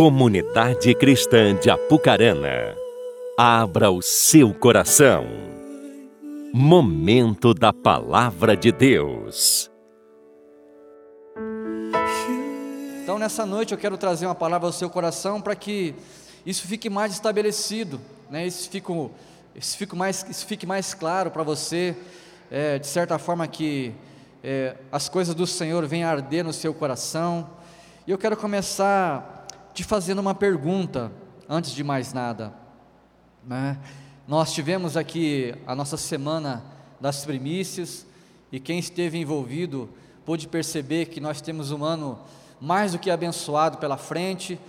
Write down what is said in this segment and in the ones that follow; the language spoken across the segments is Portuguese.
Comunidade Cristã de Apucarana, abra o seu coração. Momento da Palavra de Deus. Então, nessa noite, eu quero trazer uma palavra ao seu coração para que isso fique mais estabelecido, né? isso, fique, isso, fique, mais, isso fique mais claro para você, é, de certa forma que é, as coisas do Senhor venham arder no seu coração. E eu quero começar te fazendo uma pergunta, antes de mais nada. Né? Nós tivemos aqui a nossa semana das primícias, e quem esteve envolvido pôde perceber que nós temos um ano mais do que abençoado pela frente.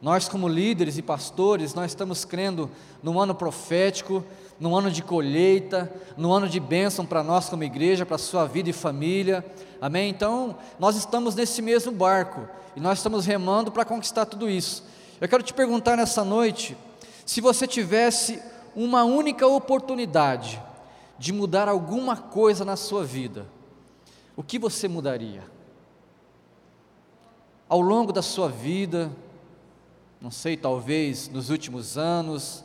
Nós, como líderes e pastores, nós estamos crendo num ano profético, num ano de colheita, num ano de bênção para nós como igreja, para a sua vida e família, amém? Então, nós estamos nesse mesmo barco e nós estamos remando para conquistar tudo isso. Eu quero te perguntar nessa noite, se você tivesse uma única oportunidade de mudar alguma coisa na sua vida, o que você mudaria? Ao longo da sua vida, não sei, talvez nos últimos anos,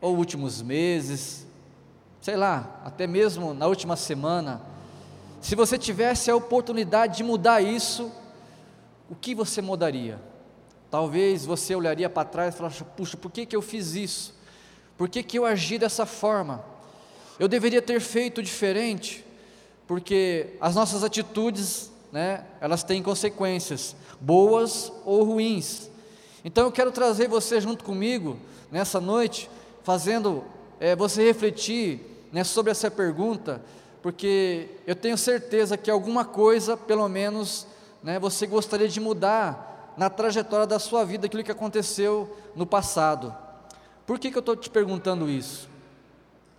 ou últimos meses, sei lá, até mesmo na última semana, se você tivesse a oportunidade de mudar isso, o que você mudaria? Talvez você olharia para trás e falasse: puxa, por que, que eu fiz isso? Por que, que eu agi dessa forma? Eu deveria ter feito diferente, porque as nossas atitudes, né, elas têm consequências, boas ou ruins. Então eu quero trazer você junto comigo nessa noite fazendo é, você refletir né, sobre essa pergunta, porque eu tenho certeza que alguma coisa, pelo menos, né, você gostaria de mudar na trajetória da sua vida, aquilo que aconteceu no passado. Por que, que eu estou te perguntando isso?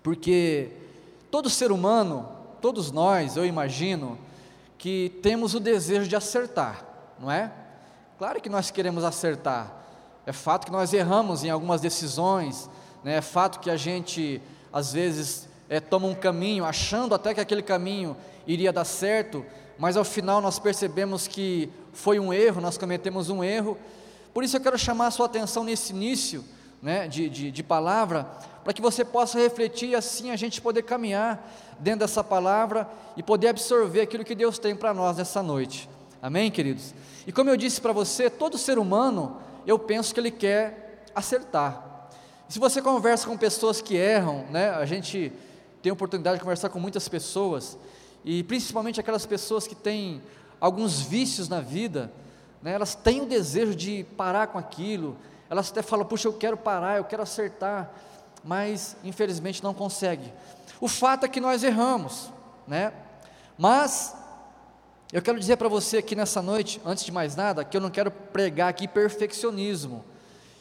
Porque todo ser humano, todos nós, eu imagino, que temos o desejo de acertar, não é? Claro que nós queremos acertar. É fato que nós erramos em algumas decisões, né? É fato que a gente, às vezes, é, toma um caminho, achando até que aquele caminho iria dar certo, mas ao final nós percebemos que foi um erro, nós cometemos um erro. Por isso eu quero chamar a sua atenção nesse início né, de, de, de palavra, para que você possa refletir e assim a gente poder caminhar dentro dessa palavra e poder absorver aquilo que Deus tem para nós nessa noite. Amém, queridos? E como eu disse para você, todo ser humano, eu penso que ele quer acertar. Se você conversa com pessoas que erram, né, a gente tem a oportunidade de conversar com muitas pessoas, e principalmente aquelas pessoas que têm alguns vícios na vida, né, elas têm o desejo de parar com aquilo, elas até falam, puxa, eu quero parar, eu quero acertar, mas infelizmente não consegue. O fato é que nós erramos, né? Mas eu quero dizer para você aqui nessa noite, antes de mais nada, que eu não quero pregar aqui perfeccionismo.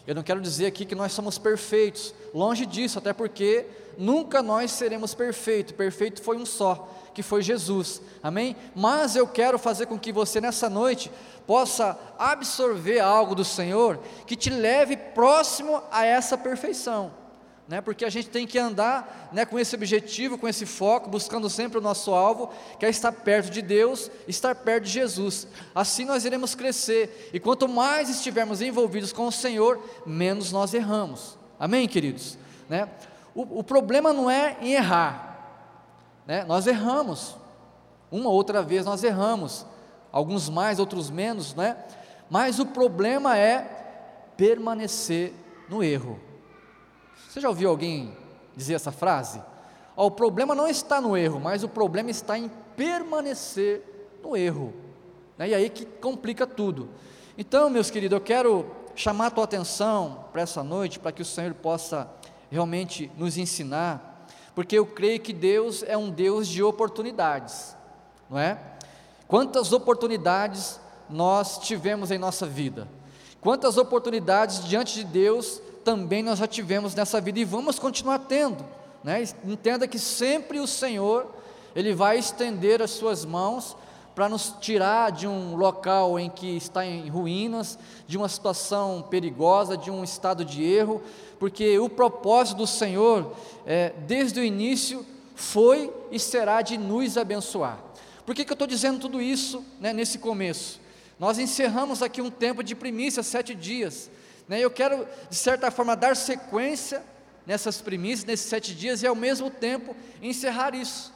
Eu não quero dizer aqui que nós somos perfeitos, longe disso, até porque nunca nós seremos perfeitos, perfeito foi um só, que foi Jesus, amém? Mas eu quero fazer com que você nessa noite possa absorver algo do Senhor que te leve próximo a essa perfeição né, porque a gente tem que andar né, com esse objetivo, com esse foco, buscando sempre o nosso alvo, que é estar perto de Deus, estar perto de Jesus. Assim nós iremos crescer, e quanto mais estivermos envolvidos com o Senhor, menos nós erramos. Amém, queridos? Né? O, o problema não é em errar, né? nós erramos, uma ou outra vez nós erramos, alguns mais, outros menos, né? mas o problema é permanecer no erro. Você já ouviu alguém dizer essa frase? Oh, o problema não está no erro, mas o problema está em permanecer no erro. Né? E aí que complica tudo. Então, meus queridos, eu quero chamar a tua atenção para essa noite, para que o Senhor possa realmente nos ensinar, porque eu creio que Deus é um Deus de oportunidades, não é? Quantas oportunidades nós tivemos em nossa vida? Quantas oportunidades diante de Deus também nós já tivemos nessa vida e vamos continuar tendo. Né? Entenda que sempre o Senhor, Ele vai estender as suas mãos para nos tirar de um local em que está em ruínas, de uma situação perigosa, de um estado de erro, porque o propósito do Senhor, é, desde o início, foi e será de nos abençoar. Por que, que eu estou dizendo tudo isso né, nesse começo? Nós encerramos aqui um tempo de primícia, sete dias. Né? Eu quero, de certa forma, dar sequência nessas primícias, nesses sete dias, e ao mesmo tempo encerrar isso.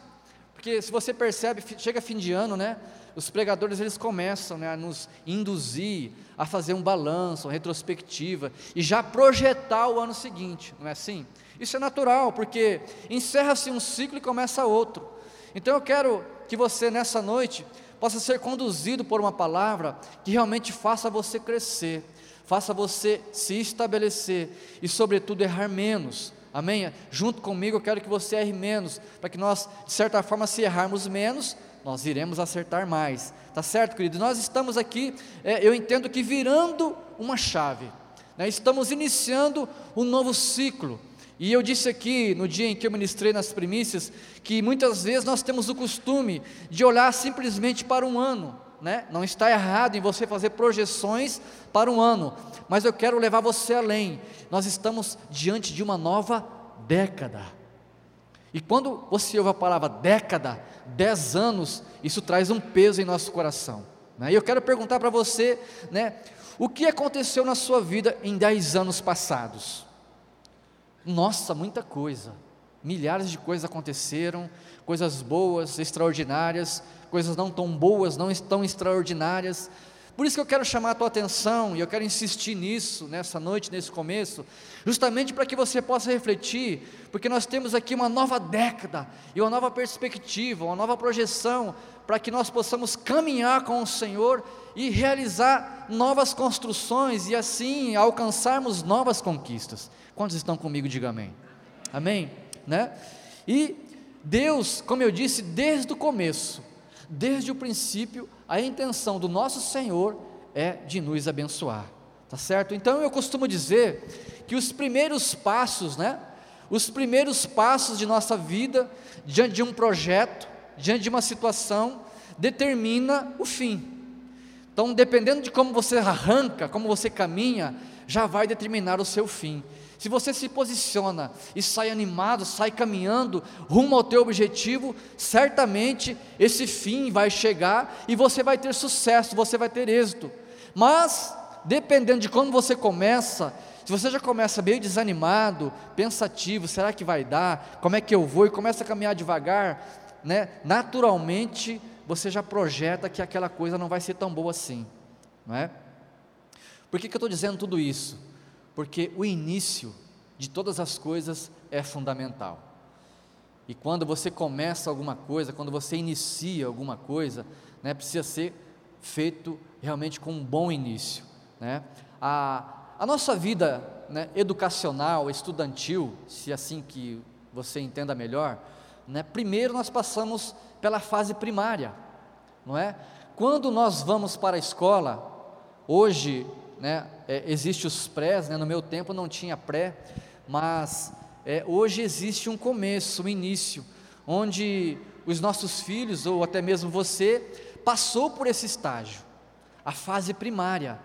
Porque se você percebe, chega fim de ano, né? Os pregadores eles começam né, a nos induzir a fazer um balanço, uma retrospectiva e já projetar o ano seguinte, não é assim? Isso é natural, porque encerra-se um ciclo e começa outro. Então eu quero que você nessa noite possa ser conduzido por uma palavra que realmente faça você crescer, faça você se estabelecer e, sobretudo, errar menos. Amém? Junto comigo eu quero que você erre menos, para que nós, de certa forma, se errarmos menos, nós iremos acertar mais. Tá certo, querido? Nós estamos aqui, é, eu entendo que virando uma chave, né? estamos iniciando um novo ciclo. E eu disse aqui no dia em que eu ministrei nas primícias que muitas vezes nós temos o costume de olhar simplesmente para um ano, né? Não está errado em você fazer projeções para um ano, mas eu quero levar você além. Nós estamos diante de uma nova década. E quando você ouve a palavra década, dez anos, isso traz um peso em nosso coração. Né? E eu quero perguntar para você, né, o que aconteceu na sua vida em dez anos passados? Nossa, muita coisa. Milhares de coisas aconteceram, coisas boas, extraordinárias, coisas não tão boas, não tão extraordinárias. Por isso que eu quero chamar a tua atenção e eu quero insistir nisso nessa noite, nesse começo, justamente para que você possa refletir, porque nós temos aqui uma nova década e uma nova perspectiva, uma nova projeção, para que nós possamos caminhar com o Senhor e realizar novas construções e assim alcançarmos novas conquistas. Quantos estão comigo? Diga amém. Amém? Né? E Deus, como eu disse desde o começo, desde o princípio, a intenção do nosso Senhor é de nos abençoar. Tá certo? Então eu costumo dizer que os primeiros passos, né? Os primeiros passos de nossa vida diante de um projeto, diante de uma situação, determina o fim. Então, dependendo de como você arranca, como você caminha, já vai determinar o seu fim. Se você se posiciona e sai animado, sai caminhando rumo ao teu objetivo, certamente esse fim vai chegar e você vai ter sucesso, você vai ter êxito. Mas, dependendo de quando você começa, se você já começa meio desanimado, pensativo, será que vai dar? Como é que eu vou? E começa a caminhar devagar, né? Naturalmente, você já projeta que aquela coisa não vai ser tão boa assim, não é? Por que, que eu estou dizendo tudo isso? Porque o início de todas as coisas é fundamental. E quando você começa alguma coisa, quando você inicia alguma coisa, né, precisa ser feito realmente com um bom início. Né? A, a nossa vida né, educacional, estudantil, se assim que você entenda melhor, né, primeiro nós passamos pela fase primária, não é? Quando nós vamos para a escola, hoje né, é, existe os prés, né, no meu tempo não tinha pré, mas é, hoje existe um começo, um início, onde os nossos filhos, ou até mesmo você, passou por esse estágio, a fase primária.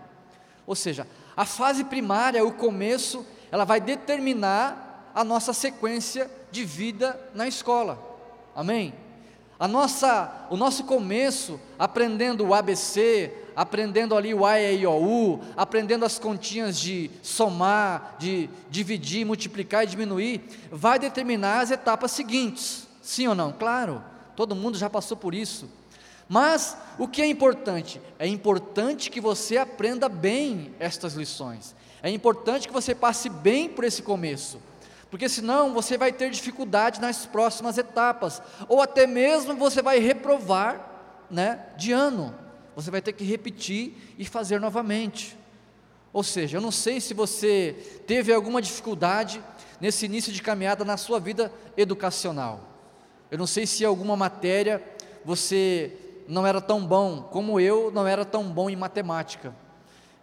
Ou seja, a fase primária, o começo, ela vai determinar a nossa sequência de vida na escola. Amém? A nossa, o nosso começo, aprendendo o ABC, aprendendo ali o A, E, I, O, U, aprendendo as continhas de somar, de dividir, multiplicar e diminuir, vai determinar as etapas seguintes. Sim ou não? Claro, todo mundo já passou por isso. Mas o que é importante? É importante que você aprenda bem estas lições. É importante que você passe bem por esse começo. Porque senão você vai ter dificuldade nas próximas etapas, ou até mesmo você vai reprovar, né, de ano você vai ter que repetir e fazer novamente. Ou seja, eu não sei se você teve alguma dificuldade nesse início de caminhada na sua vida educacional. Eu não sei se alguma matéria você não era tão bom, como eu não era tão bom em matemática.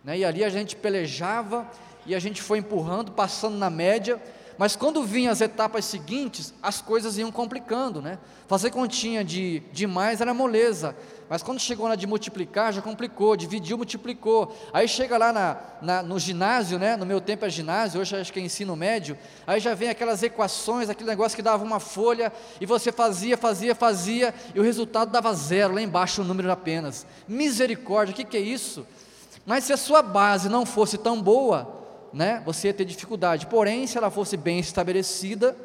Né? E ali a gente pelejava e a gente foi empurrando, passando na média, mas quando vinham as etapas seguintes, as coisas iam complicando, né? Fazer continha de, de mais era moleza, Mas quando chegou na de multiplicar, já complicou, dividiu, multiplicou. Aí chega lá na, na, no ginásio, né? no meu tempo é ginásio, hoje acho que é ensino médio, aí já vem aquelas equações, aquele negócio que dava uma folha, e você fazia, fazia, fazia, e o resultado dava zero, lá embaixo o número apenas. Misericórdia, o que, que é isso? Mas se a sua base não fosse tão boa, né, você ia ter dificuldade. Porém, se ela fosse bem estabelecida,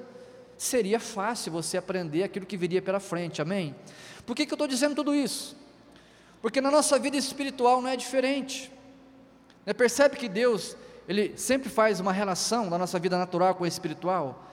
seria fácil você aprender aquilo que viria pela frente, amém? Por que, que eu estou dizendo tudo isso? Porque na nossa vida espiritual não é diferente. Né? Percebe que Deus, Ele sempre faz uma relação da nossa vida natural com a espiritual?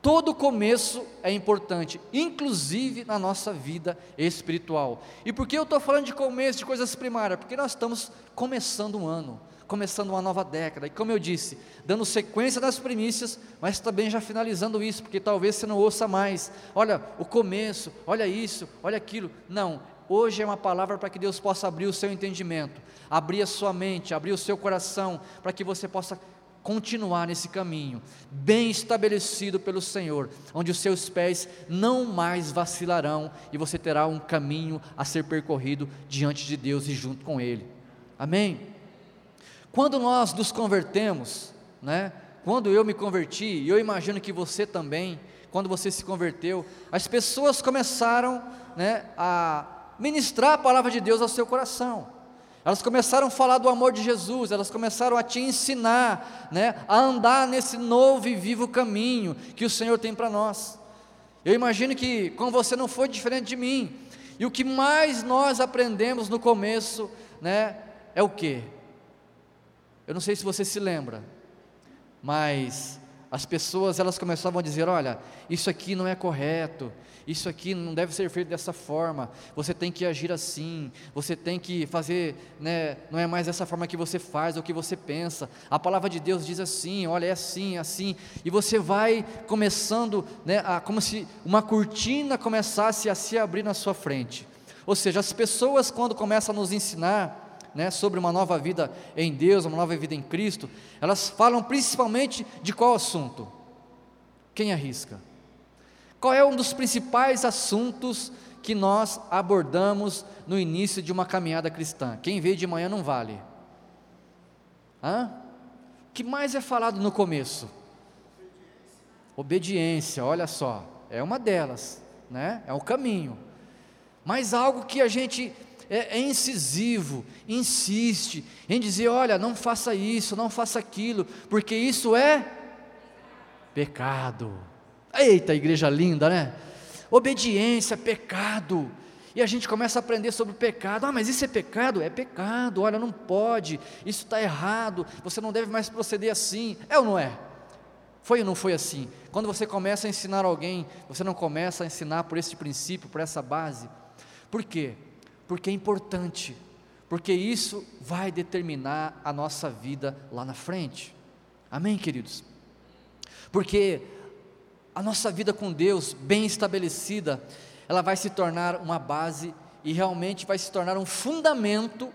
Todo começo é importante, inclusive na nossa vida espiritual. E por que eu estou falando de começo, de coisas primárias? Porque nós estamos começando um ano começando uma nova década. E como eu disse, dando sequência das primícias, mas também já finalizando isso, porque talvez você não ouça mais. Olha, o começo, olha isso, olha aquilo. Não, hoje é uma palavra para que Deus possa abrir o seu entendimento, abrir a sua mente, abrir o seu coração, para que você possa continuar nesse caminho, bem estabelecido pelo Senhor, onde os seus pés não mais vacilarão e você terá um caminho a ser percorrido diante de Deus e junto com Ele. Amém? Quando nós nos convertemos, né? Quando eu me converti, e eu imagino que você também, quando você se converteu, as pessoas começaram, né, a ministrar a palavra de Deus ao seu coração. Elas começaram a falar do amor de Jesus, elas começaram a te ensinar, né, a andar nesse novo e vivo caminho que o Senhor tem para nós. Eu imagino que com você não foi diferente de mim. E o que mais nós aprendemos no começo, né, é o que? Eu não sei se você se lembra, mas as pessoas elas começavam a dizer: olha, isso aqui não é correto, isso aqui não deve ser feito dessa forma, você tem que agir assim, você tem que fazer, né, não é mais dessa forma que você faz ou que você pensa, a palavra de Deus diz assim, olha, é assim, é assim, e você vai começando, né, a, como se uma cortina começasse a se abrir na sua frente. Ou seja, as pessoas, quando começam a nos ensinar, né, sobre uma nova vida em Deus, uma nova vida em Cristo, elas falam principalmente de qual assunto? Quem arrisca? Qual é um dos principais assuntos que nós abordamos no início de uma caminhada cristã? Quem veio de manhã não vale. Hã? O que mais é falado no começo? Obediência, olha só, é uma delas, né? É o caminho. Mas algo que a gente é, é incisivo, insiste em dizer: olha, não faça isso, não faça aquilo, porque isso é pecado. Eita, igreja linda, né? Obediência, pecado. E a gente começa a aprender sobre o pecado. Ah, mas isso é pecado? É pecado. Olha, não pode. Isso está errado. Você não deve mais proceder assim. É ou não é? Foi ou não foi assim? Quando você começa a ensinar alguém, você não começa a ensinar por esse princípio, por essa base. Por quê? Porque é importante, porque isso vai determinar a nossa vida lá na frente. Amém, queridos? Porque a nossa vida com Deus, bem estabelecida, ela vai se tornar uma base e realmente vai se tornar um fundamento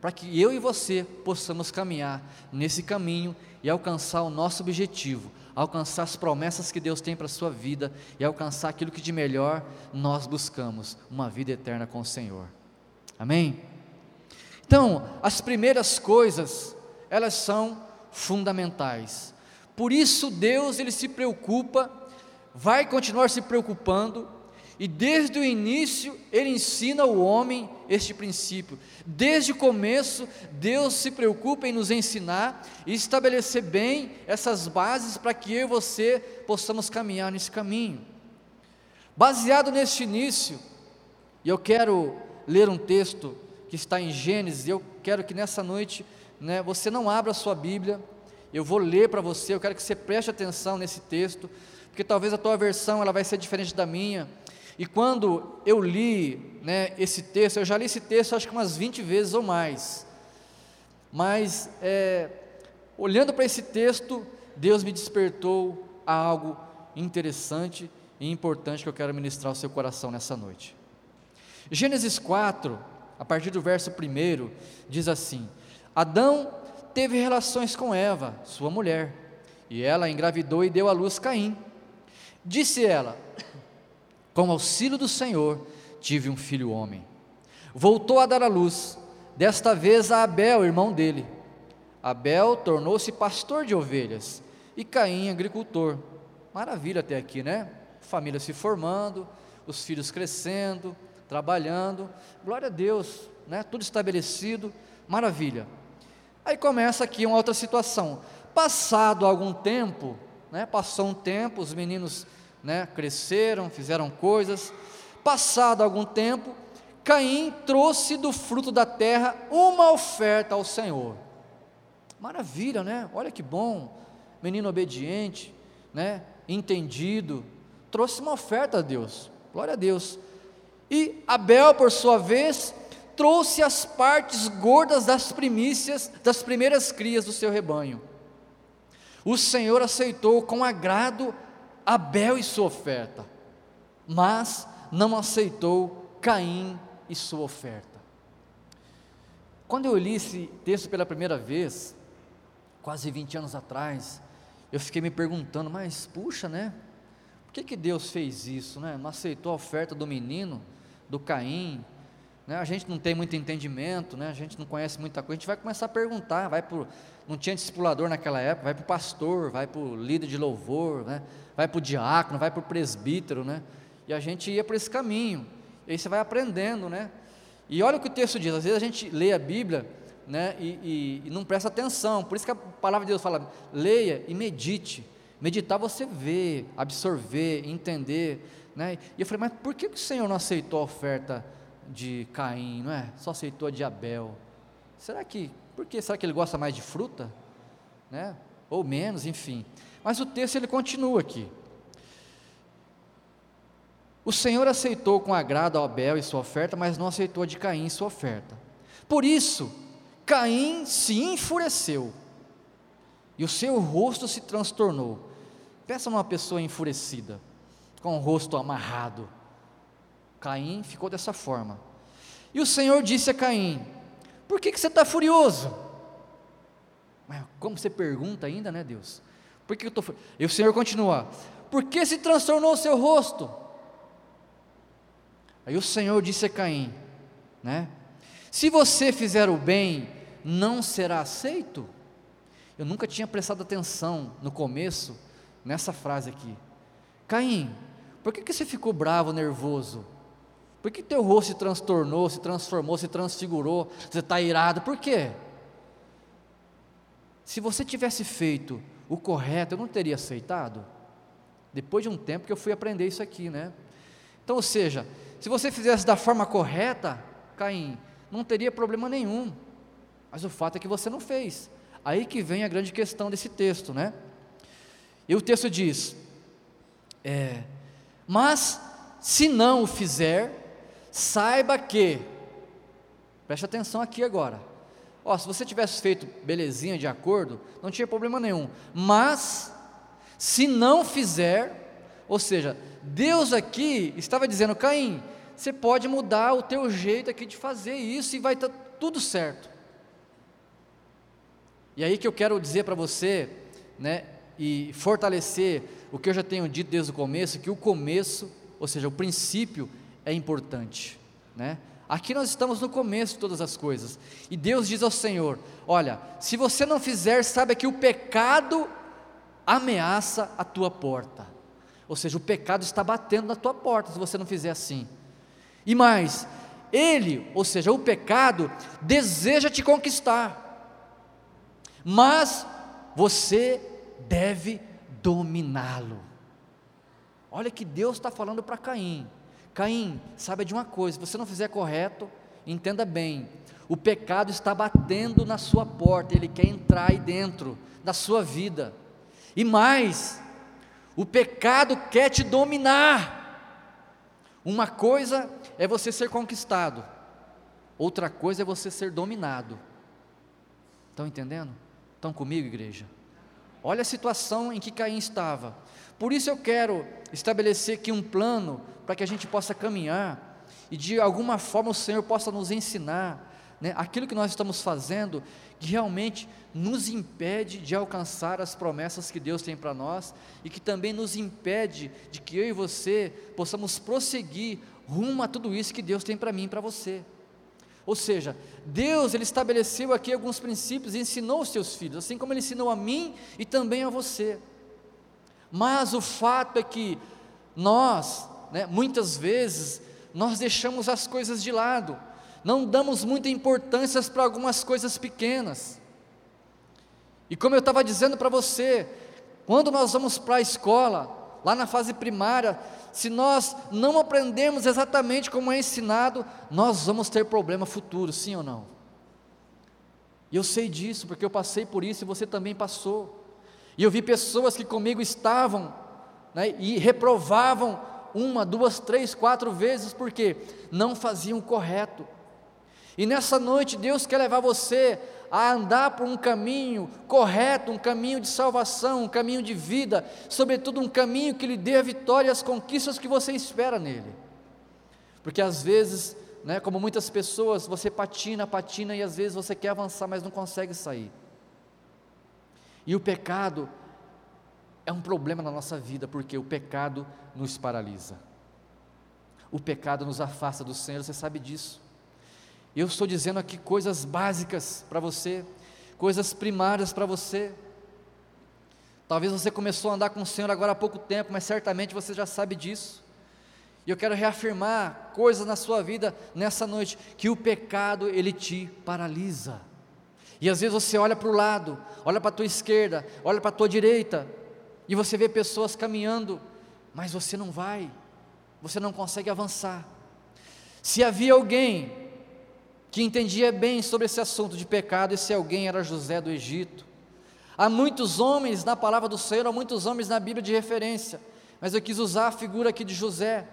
para que eu e você possamos caminhar nesse caminho e alcançar o nosso objetivo, alcançar as promessas que Deus tem para a sua vida e alcançar aquilo que de melhor nós buscamos, uma vida eterna com o Senhor. Amém? Então, as primeiras coisas, elas são fundamentais. Por isso Deus ele se preocupa, vai continuar se preocupando e desde o início ele ensina ao homem este princípio. Desde o começo, Deus se preocupa em nos ensinar e estabelecer bem essas bases para que eu e você possamos caminhar nesse caminho. Baseado neste início, e eu quero ler um texto que está em Gênesis, eu quero que nessa noite né, você não abra a sua Bíblia, eu vou ler para você, eu quero que você preste atenção nesse texto, porque talvez a tua versão ela vai ser diferente da minha. E quando eu li né, esse texto, eu já li esse texto acho que umas 20 vezes ou mais, mas é, olhando para esse texto, Deus me despertou a algo interessante e importante que eu quero ministrar ao seu coração nessa noite. Gênesis 4, a partir do verso 1, diz assim: Adão teve relações com Eva, sua mulher, e ela engravidou e deu à luz Caim. Disse ela: Com auxílio do Senhor, tive um filho homem. voltou a dar à luz, desta vez a Abel, irmão dele. Abel tornou-se pastor de ovelhas e Caim agricultor. Maravilha até aqui, né? Família se formando, os filhos crescendo, trabalhando. Glória a Deus, né? Tudo estabelecido, maravilha. Aí começa aqui uma outra situação. Passado algum tempo, né? Passou um tempo, os meninos, né, cresceram, fizeram coisas. Passado algum tempo, Caim trouxe do fruto da terra uma oferta ao Senhor. Maravilha, né? Olha que bom. Menino obediente, né? Entendido, trouxe uma oferta a Deus. Glória a Deus. E Abel, por sua vez, trouxe as partes gordas das primícias, das primeiras crias do seu rebanho. O Senhor aceitou com agrado Abel e sua oferta, mas não aceitou Caim e sua oferta. Quando eu li esse texto pela primeira vez, quase 20 anos atrás, eu fiquei me perguntando, mas puxa, né? Por que, que Deus fez isso, né? Não aceitou a oferta do menino, do Caim, né? A gente não tem muito entendimento, né? A gente não conhece muita coisa, a gente vai começar a perguntar, vai por, não tinha discipulador naquela época, vai para o pastor, vai para o líder de louvor, né? Vai para o diácono, vai para o presbítero, né? E a gente ia por esse caminho, e aí você vai aprendendo, né? E olha o que o texto diz, às vezes a gente lê a Bíblia, né, e, e, e, não presta atenção. Por isso que a palavra de Deus fala: leia e medite. Meditar você vê, absorver, entender. Né? E eu falei, mas por que o Senhor não aceitou a oferta de Caim, não é? Só aceitou a de Abel? Será que, por que? Será que ele gosta mais de fruta? Né? Ou menos, enfim. Mas o texto ele continua aqui. O Senhor aceitou com agrado a Abel e sua oferta, mas não aceitou a de Caim e sua oferta. Por isso, Caim se enfureceu e o seu rosto se transtornou. Peça uma pessoa enfurecida, com o rosto amarrado. Caim ficou dessa forma. E o Senhor disse a Caim: Por que, que você está furioso? Como você pergunta ainda, né, Deus? Por que eu estou E o Senhor continua: Por que se transtornou o seu rosto? Aí o Senhor disse a Caim, né? Se você fizer o bem, não será aceito? Eu nunca tinha prestado atenção no começo nessa frase aqui. Caim, por que, que você ficou bravo, nervoso? Por que teu rosto se transtornou, se transformou, se transfigurou? Você está irado, por quê? Se você tivesse feito o correto, eu não teria aceitado. Depois de um tempo que eu fui aprender isso aqui, né? Então, ou seja, se você fizesse da forma correta, Caim, não teria problema nenhum. Mas o fato é que você não fez. Aí que vem a grande questão desse texto, né? E o texto diz: é, Mas se não o fizer, saiba que, preste atenção aqui agora. Ó, se você tivesse feito belezinha de acordo, não tinha problema nenhum. Mas, se não fizer, ou seja, Deus aqui estava dizendo, Caim, você pode mudar o teu jeito aqui de fazer isso e vai estar tá tudo certo. E aí que eu quero dizer para você, né, e fortalecer o que eu já tenho dito desde o começo, que o começo, ou seja, o princípio é importante, né? Aqui nós estamos no começo de todas as coisas. E Deus diz ao Senhor: Olha, se você não fizer, saiba que o pecado ameaça a tua porta. Ou seja, o pecado está batendo na tua porta se você não fizer assim. E mais, ele, ou seja, o pecado, deseja te conquistar, mas você deve dominá-lo. Olha que Deus está falando para Caim: Caim, saiba de uma coisa, se você não fizer correto, entenda bem, o pecado está batendo na sua porta, ele quer entrar aí dentro da sua vida, e mais, o pecado quer te dominar. Uma coisa é você ser conquistado, outra coisa é você ser dominado. Estão entendendo? Estão comigo, igreja? Olha a situação em que Caim estava. Por isso eu quero estabelecer aqui um plano para que a gente possa caminhar e de alguma forma o Senhor possa nos ensinar né, aquilo que nós estamos fazendo que realmente nos impede de alcançar as promessas que Deus tem para nós e que também nos impede de que eu e você possamos prosseguir rumo a tudo isso que Deus tem para mim e para você. Ou seja, Deus ele estabeleceu aqui alguns princípios e ensinou os seus filhos, assim como ele ensinou a mim e também a você. Mas o fato é que nós, né, muitas vezes, nós deixamos as coisas de lado, não damos muita importância para algumas coisas pequenas. E como eu estava dizendo para você, quando nós vamos para a escola, lá na fase primária, se nós não aprendemos exatamente como é ensinado, nós vamos ter problema futuro, sim ou não? E eu sei disso, porque eu passei por isso e você também passou. E eu vi pessoas que comigo estavam né, e reprovavam uma, duas, três, quatro vezes, porque não faziam correto. E nessa noite Deus quer levar você a andar por um caminho correto, um caminho de salvação, um caminho de vida, sobretudo um caminho que lhe dê a vitória e as conquistas que você espera nele. Porque às vezes, né, como muitas pessoas, você patina, patina e às vezes você quer avançar, mas não consegue sair. E o pecado é um problema na nossa vida, porque o pecado nos paralisa. O pecado nos afasta do Senhor, você sabe disso. Eu estou dizendo aqui coisas básicas para você, coisas primárias para você. Talvez você começou a andar com o Senhor agora há pouco tempo, mas certamente você já sabe disso. E eu quero reafirmar coisas na sua vida nessa noite, que o pecado ele te paralisa. E às vezes você olha para o lado, olha para a tua esquerda, olha para a tua direita, e você vê pessoas caminhando, mas você não vai, você não consegue avançar. Se havia alguém que entendia bem sobre esse assunto de pecado, esse alguém era José do Egito. Há muitos homens na palavra do Senhor, há muitos homens na Bíblia de referência, mas eu quis usar a figura aqui de José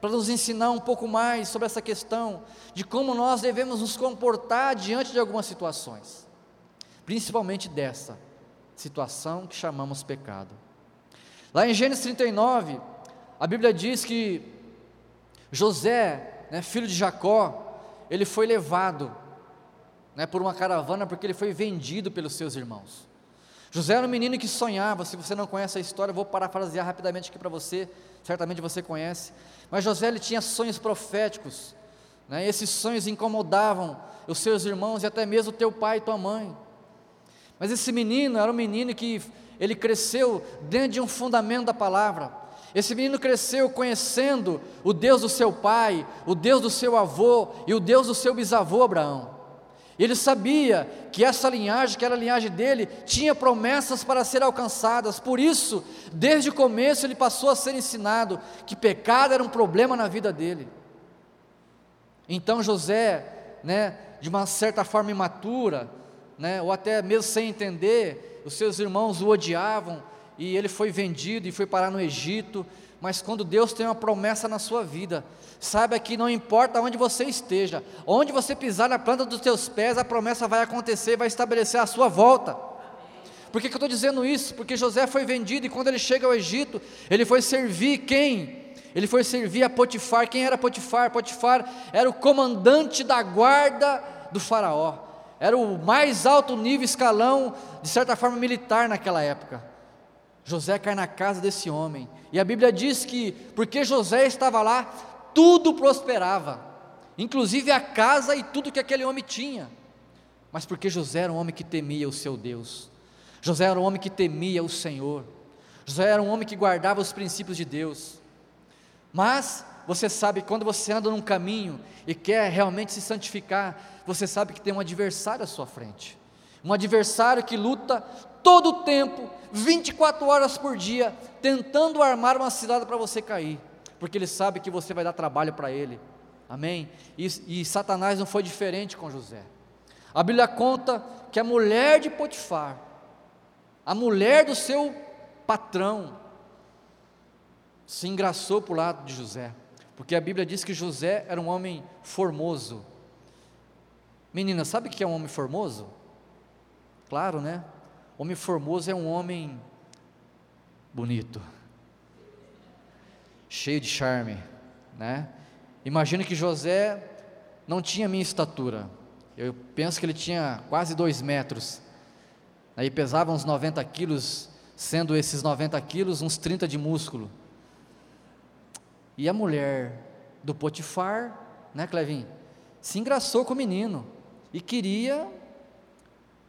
para nos ensinar um pouco mais sobre essa questão de como nós devemos nos comportar diante de algumas situações, principalmente dessa situação que chamamos pecado. Lá em Gênesis 39, a Bíblia diz que José, né, filho de Jacó, ele foi levado né, por uma caravana porque ele foi vendido pelos seus irmãos. José era um menino que sonhava, se você não conhece a história, vou parafrasear rapidamente aqui para você, certamente você conhece. Mas José ele tinha sonhos proféticos, né, esses sonhos incomodavam os seus irmãos e até mesmo teu pai e tua mãe. Mas esse menino era um menino que ele cresceu dentro de um fundamento da palavra. Esse menino cresceu conhecendo o Deus do seu pai, o Deus do seu avô e o Deus do seu bisavô Abraão. Ele sabia que essa linhagem, que era a linhagem dele, tinha promessas para ser alcançadas. Por isso, desde o começo ele passou a ser ensinado que pecado era um problema na vida dele. Então José, né, de uma certa forma imatura, né, ou até mesmo sem entender, os seus irmãos o odiavam, e ele foi vendido e foi parar no Egito. Mas quando Deus tem uma promessa na sua vida, saiba que não importa onde você esteja, onde você pisar na planta dos teus pés, a promessa vai acontecer, vai estabelecer a sua volta. Por que, que eu estou dizendo isso? Porque José foi vendido e quando ele chega ao Egito, ele foi servir quem? Ele foi servir a Potifar. Quem era Potifar? Potifar era o comandante da guarda do Faraó. Era o mais alto nível escalão, de certa forma, militar naquela época. José cai na casa desse homem. E a Bíblia diz que, porque José estava lá, tudo prosperava, inclusive a casa e tudo que aquele homem tinha. Mas porque José era um homem que temia o seu Deus, José era um homem que temia o Senhor, José era um homem que guardava os princípios de Deus. Mas você sabe, quando você anda num caminho e quer realmente se santificar, você sabe que tem um adversário à sua frente, um adversário que luta todo o tempo 24 horas por dia, tentando armar uma cilada para você cair, porque ele sabe que você vai dar trabalho para ele. Amém? E, e Satanás não foi diferente com José. A Bíblia conta que a mulher de Potifar, a mulher do seu patrão, se engraçou para o lado de José, porque a Bíblia diz que José era um homem formoso. Menina, sabe o que é um homem formoso? Claro, né? Homem formoso é um homem bonito, cheio de charme, né? Imagina que José não tinha minha estatura. Eu penso que ele tinha quase dois metros. Aí pesava uns 90 quilos, sendo esses 90 quilos uns 30 de músculo. E a mulher do Potifar, né, Clevin? se engraçou com o menino e queria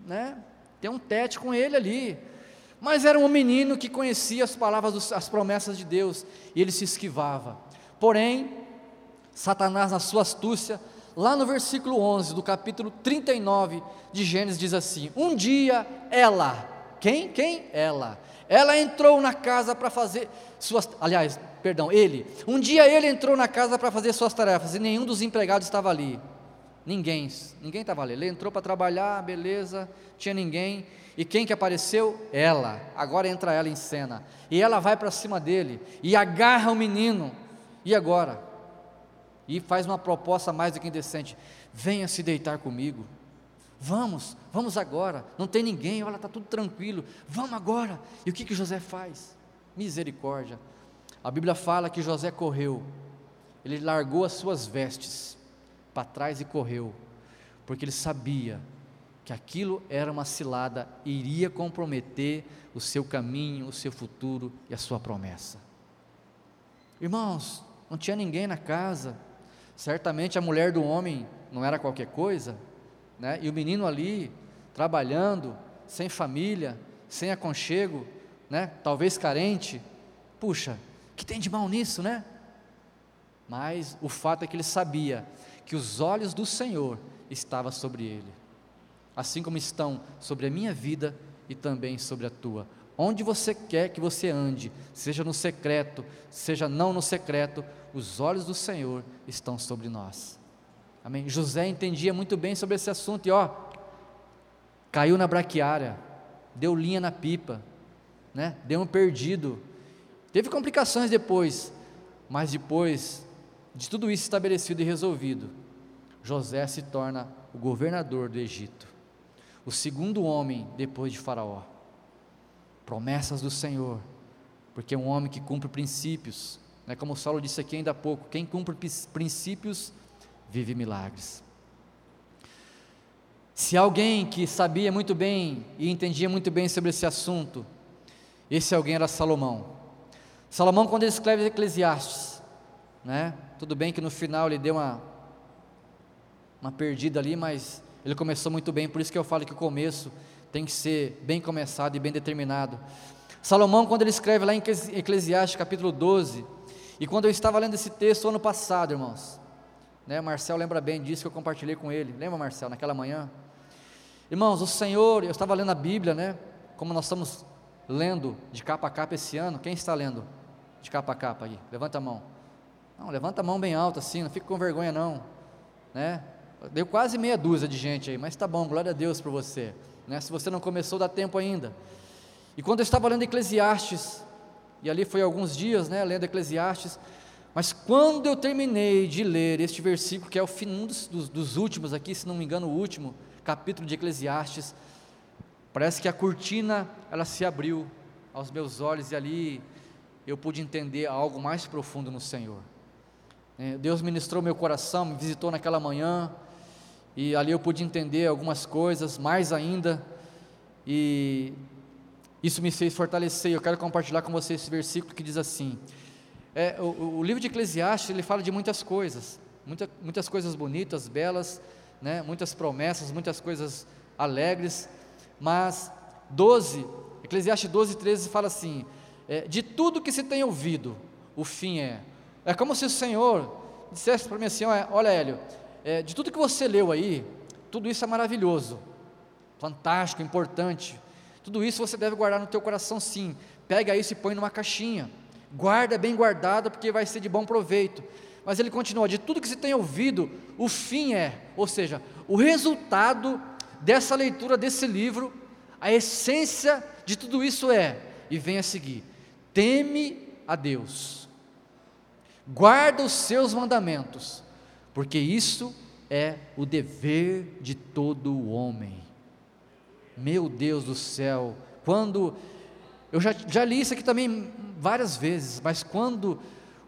né, ter um tete com ele ali. Mas era um menino que conhecia as palavras, as promessas de Deus, e ele se esquivava. Porém, Satanás, na sua astúcia, lá no versículo 11 do capítulo 39 de Gênesis, diz assim: Um dia ela, quem? Quem? Ela. Ela entrou na casa para fazer suas, aliás, perdão, ele. Um dia ele entrou na casa para fazer suas tarefas e nenhum dos empregados estava ali. Ninguém, ninguém estava ali. Ele entrou para trabalhar, beleza, tinha ninguém. E quem que apareceu? Ela. Agora entra ela em cena. E ela vai para cima dele e agarra o menino. E agora? E faz uma proposta mais do que indecente: venha se deitar comigo. Vamos, vamos agora. Não tem ninguém, olha, está tudo tranquilo. Vamos agora. E o que, que José faz? Misericórdia. A Bíblia fala que José correu, ele largou as suas vestes para trás e correu, porque ele sabia que aquilo era uma cilada e iria comprometer o seu caminho, o seu futuro e a sua promessa. Irmãos, não tinha ninguém na casa, certamente a mulher do homem não era qualquer coisa, né? e o menino ali, trabalhando, sem família, sem aconchego, né? talvez carente, puxa, que tem de mal nisso, né? Mas o fato é que ele sabia que os olhos do Senhor estavam sobre ele, assim como estão sobre a minha vida e também sobre a tua. Onde você quer que você ande, seja no secreto, seja não no secreto, os olhos do Senhor estão sobre nós. Amém. José entendia muito bem sobre esse assunto e ó, caiu na braquiária, deu linha na pipa, né? Deu um perdido. Teve complicações depois, mas depois de tudo isso estabelecido e resolvido, José se torna o governador do Egito, o segundo homem depois de Faraó. Promessas do Senhor, porque é um homem que cumpre princípios, né? como Saulo disse aqui ainda há pouco: quem cumpre princípios vive milagres. Se alguém que sabia muito bem e entendia muito bem sobre esse assunto, esse alguém era Salomão. Salomão, quando ele escreve Eclesiastes, né? Tudo bem que no final ele deu uma, uma perdida ali, mas ele começou muito bem, por isso que eu falo que o começo tem que ser bem começado e bem determinado. Salomão, quando ele escreve lá em Eclesiastes capítulo 12, e quando eu estava lendo esse texto ano passado, irmãos, né, Marcel lembra bem disso que eu compartilhei com ele, lembra Marcel, naquela manhã? Irmãos, o Senhor, eu estava lendo a Bíblia, né, como nós estamos lendo de capa a capa esse ano, quem está lendo de capa a capa aí? Levanta a mão. Não, levanta a mão bem alta assim, não fica com vergonha não, né? Deu quase meia dúzia de gente aí, mas tá bom, glória a Deus por você, né? Se você não começou, dá tempo ainda. E quando eu estava lendo Eclesiastes, e ali foi alguns dias, né, lendo Eclesiastes, mas quando eu terminei de ler este versículo, que é o fim dos, dos, dos últimos aqui, se não me engano, o último capítulo de Eclesiastes, parece que a cortina ela se abriu aos meus olhos e ali eu pude entender algo mais profundo no Senhor. É, Deus ministrou meu coração, me visitou naquela manhã, e ali eu pude entender algumas coisas, mais ainda, e isso me fez fortalecer. Eu quero compartilhar com você esse versículo que diz assim: é, o, o, livro de Eclesiastes ele fala de muitas coisas, muita, muitas coisas bonitas, belas, né, muitas promessas, muitas coisas alegres, mas 12, Eclesiastes 12, 13 fala assim: é, de tudo que se tem ouvido, o fim é. É como se o Senhor dissesse para mim assim: olha, Hélio, é, de tudo que você leu aí, tudo isso é maravilhoso, fantástico, importante. Tudo isso você deve guardar no teu coração, sim. Pega isso e põe numa caixinha. Guarda bem guardado, porque vai ser de bom proveito. Mas ele continua: de tudo que você tem ouvido, o fim é, ou seja, o resultado dessa leitura desse livro, a essência de tudo isso é, e vem a seguir: teme a Deus guarda os seus mandamentos, porque isso é o dever de todo homem. Meu Deus do céu, quando eu já, já li isso aqui também várias vezes, mas quando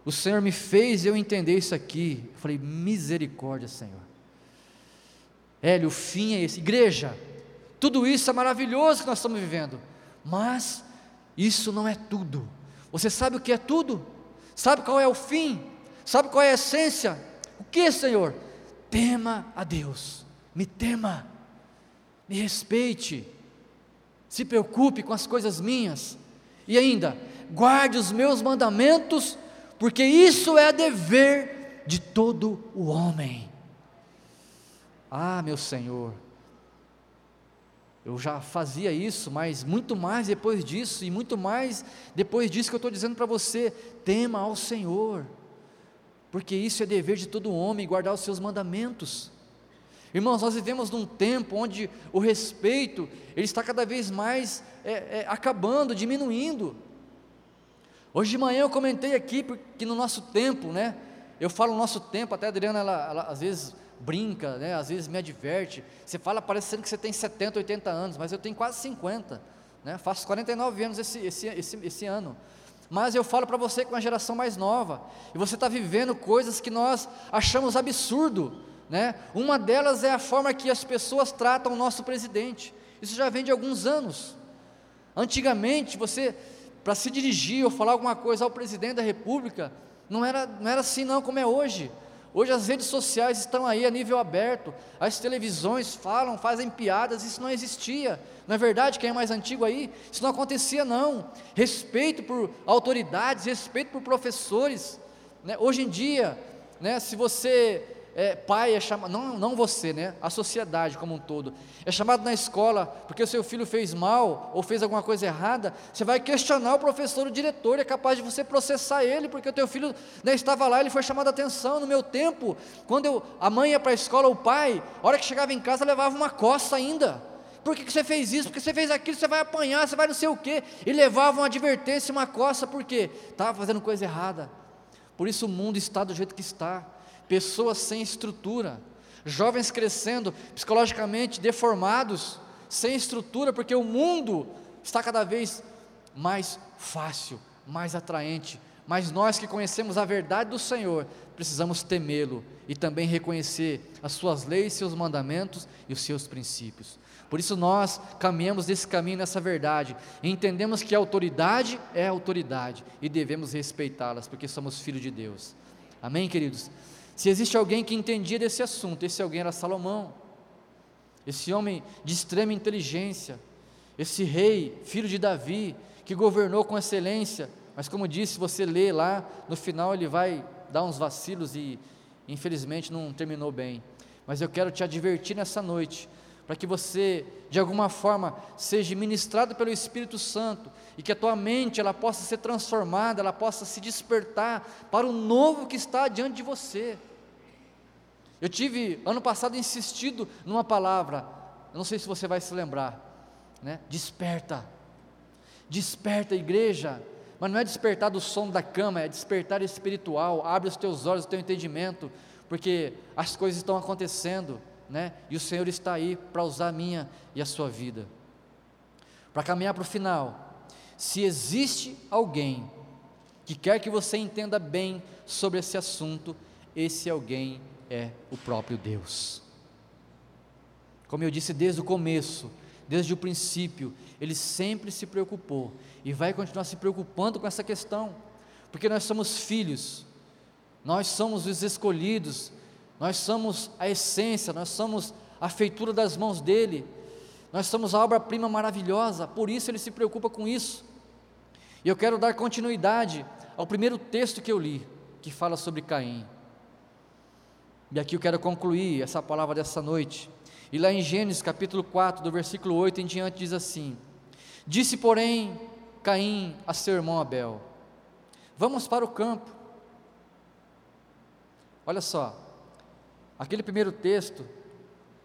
o Senhor me fez eu entender isso aqui, eu falei: misericórdia, Senhor. Hélio, o fim é esse. Igreja, tudo isso é maravilhoso que nós estamos vivendo, mas isso não é tudo. Você sabe o que é tudo? Sabe qual é o fim? Sabe qual é a essência? Que, Senhor? tema a Deus, me tema, me respeite, se preocupe com as coisas minhas, e ainda, guarde os meus mandamentos, porque isso é dever de todo o homem. Ah, meu Senhor, eu já fazia isso, mas muito mais depois disso, e muito mais depois disso que eu estou dizendo para você: tema ao Senhor, porque isso é dever de todo homem, guardar os seus mandamentos. Irmãos, nós vivemos num tempo onde o respeito ele está cada vez mais é, é, acabando, diminuindo. Hoje de manhã eu comentei aqui que no nosso tempo, né? Eu falo nosso tempo, até a Adriana, ela, ela às vezes brinca, né? às vezes me adverte. Você fala parecendo que você tem 70, 80 anos, mas eu tenho quase 50. Né? Faço 49 anos esse, esse, esse, esse ano. Mas eu falo para você com uma geração mais nova, e você está vivendo coisas que nós achamos absurdo. Né? Uma delas é a forma que as pessoas tratam o nosso presidente. Isso já vem de alguns anos. Antigamente, você, para se dirigir ou falar alguma coisa ao presidente da república, não era, não era assim não como é hoje. Hoje as redes sociais estão aí a nível aberto, as televisões falam, fazem piadas, isso não existia. Não é verdade? Quem é mais antigo aí? Isso não acontecia, não. Respeito por autoridades, respeito por professores. Né? Hoje em dia, né, se você é, pai é chamado, não, não você, né? A sociedade como um todo. É chamado na escola porque o seu filho fez mal ou fez alguma coisa errada, você vai questionar o professor, o diretor, é capaz de você processar ele, porque o teu filho né, estava lá, ele foi chamado a atenção. No meu tempo, quando eu, a mãe ia para a escola, o pai, a hora que chegava em casa, levava uma coça ainda. Por que, que você fez isso? Porque você fez aquilo, você vai apanhar, você vai não sei o quê. E levava uma advertência, uma coça, por quê? Estava fazendo coisa errada. Por isso o mundo está do jeito que está pessoas sem estrutura, jovens crescendo psicologicamente deformados, sem estrutura, porque o mundo está cada vez mais fácil, mais atraente. Mas nós que conhecemos a verdade do Senhor, precisamos temê-lo e também reconhecer as suas leis, seus mandamentos e os seus princípios. Por isso nós caminhamos nesse caminho, nessa verdade, e entendemos que a autoridade é autoridade e devemos respeitá-las, porque somos filhos de Deus. Amém, queridos? Se existe alguém que entendia desse assunto, esse alguém era Salomão, esse homem de extrema inteligência, esse rei, filho de Davi, que governou com excelência, mas como disse, você lê lá, no final ele vai dar uns vacilos e infelizmente não terminou bem. Mas eu quero te advertir nessa noite, para que você, de alguma forma, seja ministrado pelo Espírito Santo e que a tua mente ela possa ser transformada, ela possa se despertar para o novo que está diante de você. Eu tive, ano passado, insistido numa palavra, eu não sei se você vai se lembrar, né? Desperta, desperta, igreja, mas não é despertar do som da cama, é despertar espiritual, abre os teus olhos, o teu entendimento, porque as coisas estão acontecendo, né? E o Senhor está aí para usar a minha e a sua vida. Para caminhar para o final, se existe alguém que quer que você entenda bem sobre esse assunto, esse alguém é o próprio Deus. Como eu disse desde o começo, desde o princípio, ele sempre se preocupou e vai continuar se preocupando com essa questão, porque nós somos filhos, nós somos os escolhidos, nós somos a essência, nós somos a feitura das mãos dele, nós somos a obra-prima maravilhosa, por isso ele se preocupa com isso. E eu quero dar continuidade ao primeiro texto que eu li, que fala sobre Caim. E aqui eu quero concluir essa palavra dessa noite. E lá em Gênesis capítulo 4, do versículo 8 em diante, diz assim: Disse, porém, Caim a seu irmão Abel: Vamos para o campo. Olha só, aquele primeiro texto,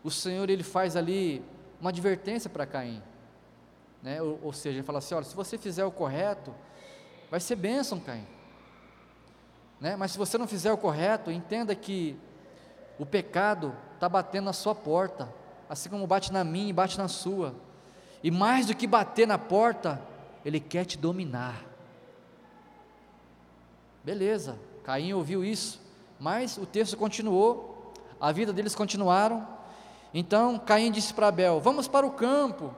o Senhor ele faz ali uma advertência para Caim, né? ou, ou seja, ele fala assim: olha, se você fizer o correto, vai ser bênção, Caim. Né? Mas se você não fizer o correto, entenda que o pecado está batendo na sua porta, assim como bate na minha e bate na sua. E mais do que bater na porta, ele quer te dominar. Beleza, Caim ouviu isso, mas o texto continuou, a vida deles continuaram. Então Caim disse para Abel: Vamos para o campo.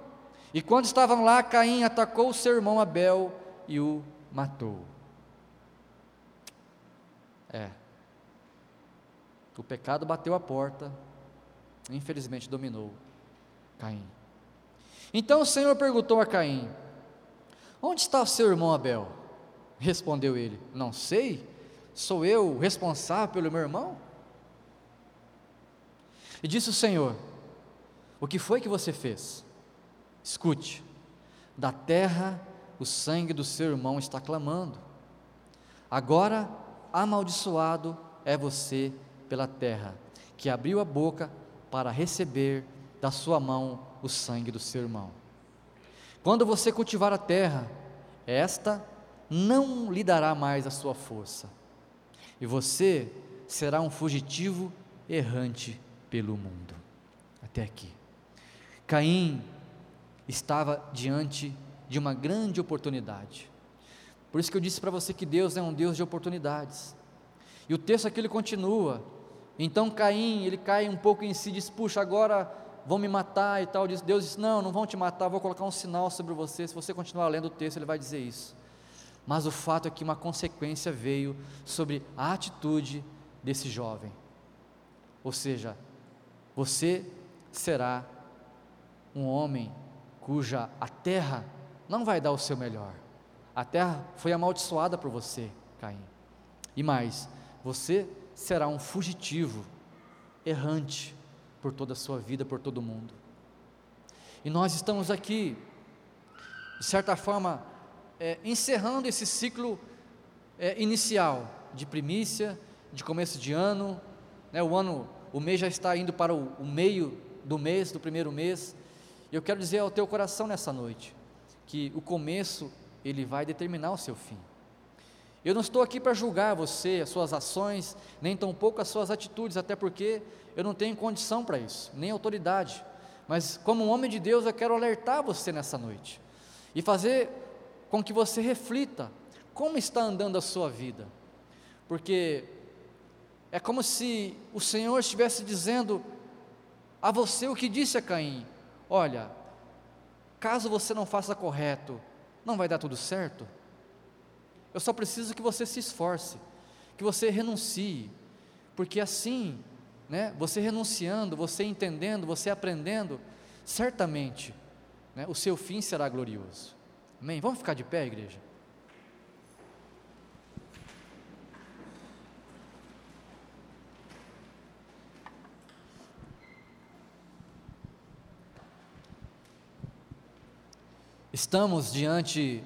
E quando estavam lá, Caim atacou o seu irmão Abel e o matou. É, O pecado bateu a porta, infelizmente dominou Caim. Então o Senhor perguntou a Caim: Onde está o seu irmão Abel? Respondeu ele: Não sei, sou eu responsável pelo meu irmão? E disse o Senhor: O que foi que você fez? Escute, da terra o sangue do seu irmão está clamando. Agora, amaldiçoado é você pela terra, que abriu a boca para receber da sua mão o sangue do seu irmão. Quando você cultivar a terra, esta não lhe dará mais a sua força, e você será um fugitivo errante pelo mundo. Até aqui. Caim estava diante de uma grande oportunidade. Por isso que eu disse para você que Deus é um Deus de oportunidades. E o texto aqui ele continua. Então Caim, ele cai um pouco em si diz: Puxa, agora vão me matar e tal. Deus diz: Não, não vão te matar, vou colocar um sinal sobre você. Se você continuar lendo o texto, ele vai dizer isso. Mas o fato é que uma consequência veio sobre a atitude desse jovem. Ou seja, você será um homem cuja a terra não vai dar o seu melhor. A terra foi amaldiçoada por você, Caim. E mais, você será um fugitivo, errante por toda a sua vida, por todo o mundo. E nós estamos aqui, de certa forma, é, encerrando esse ciclo é, inicial de primícia, de começo de ano, né, o ano, o mês já está indo para o, o meio do mês, do primeiro mês, eu quero dizer ao teu coração nessa noite, que o começo, ele vai determinar o seu fim. Eu não estou aqui para julgar você, as suas ações, nem tampouco as suas atitudes, até porque eu não tenho condição para isso, nem autoridade. Mas, como um homem de Deus, eu quero alertar você nessa noite e fazer com que você reflita como está andando a sua vida, porque é como se o Senhor estivesse dizendo a você o que disse a Caim: Olha, caso você não faça correto, não vai dar tudo certo. Eu só preciso que você se esforce, que você renuncie, porque assim, né, você renunciando, você entendendo, você aprendendo, certamente, né, o seu fim será glorioso. Amém? Vamos ficar de pé, igreja? Estamos diante